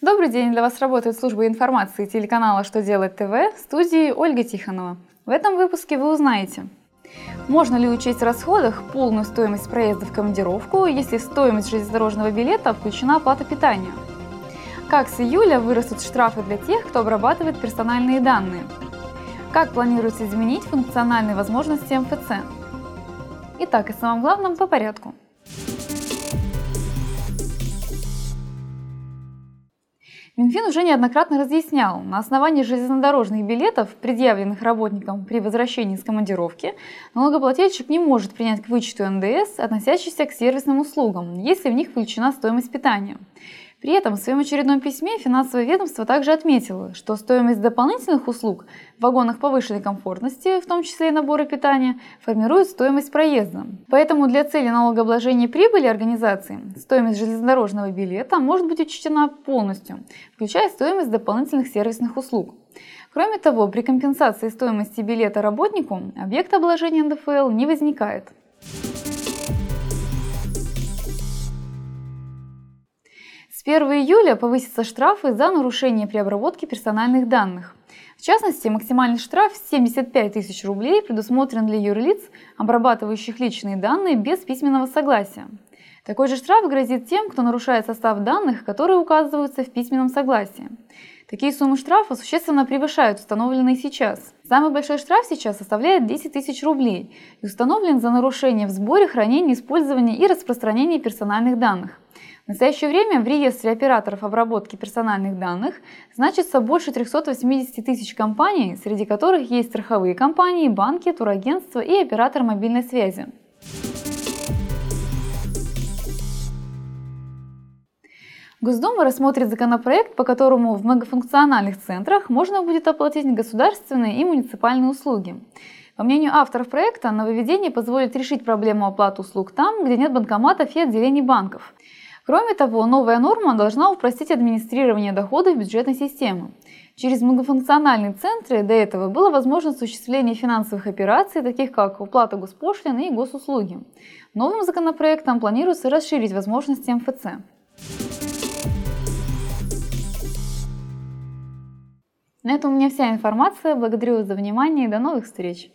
Добрый день! Для вас работает служба информации телеканала «Что делать ТВ» в студии Ольга Тихонова. В этом выпуске вы узнаете, можно ли учесть в расходах полную стоимость проезда в командировку, если стоимость железнодорожного билета включена оплата питания? Как с июля вырастут штрафы для тех, кто обрабатывает персональные данные? Как планируется изменить функциональные возможности МФЦ? Итак, о самом главном по порядку. Минфин уже неоднократно разъяснял, на основании железнодорожных билетов, предъявленных работникам при возвращении из командировки, налогоплательщик не может принять к вычету НДС, относящийся к сервисным услугам, если в них включена стоимость питания. При этом в своем очередном письме финансовое ведомство также отметило, что стоимость дополнительных услуг в вагонах повышенной комфортности, в том числе и наборы питания, формирует стоимость проезда. Поэтому для цели налогообложения прибыли организации стоимость железнодорожного билета может быть учтена полностью, включая стоимость дополнительных сервисных услуг. Кроме того, при компенсации стоимости билета работнику объект обложения НДФЛ не возникает. С 1 июля повысятся штрафы за нарушение при обработке персональных данных. В частности, максимальный штраф 75 тысяч рублей предусмотрен для юрлиц, обрабатывающих личные данные без письменного согласия. Такой же штраф грозит тем, кто нарушает состав данных, которые указываются в письменном согласии. Такие суммы штрафа существенно превышают установленные сейчас. Самый большой штраф сейчас составляет 10 тысяч рублей и установлен за нарушение в сборе, хранении, использовании и распространении персональных данных. В настоящее время в реестре операторов обработки персональных данных значится больше 380 тысяч компаний, среди которых есть страховые компании, банки, турагентства и оператор мобильной связи. Госдума рассмотрит законопроект, по которому в многофункциональных центрах можно будет оплатить государственные и муниципальные услуги. По мнению авторов проекта, нововведение позволит решить проблему оплаты услуг там, где нет банкоматов и отделений банков. Кроме того, новая норма должна упростить администрирование доходов бюджетной системы. Через многофункциональные центры до этого было возможно осуществление финансовых операций, таких как уплата госпошлины и госуслуги. Новым законопроектом планируется расширить возможности МФЦ. На этом у меня вся информация. Благодарю вас за внимание и до новых встреч!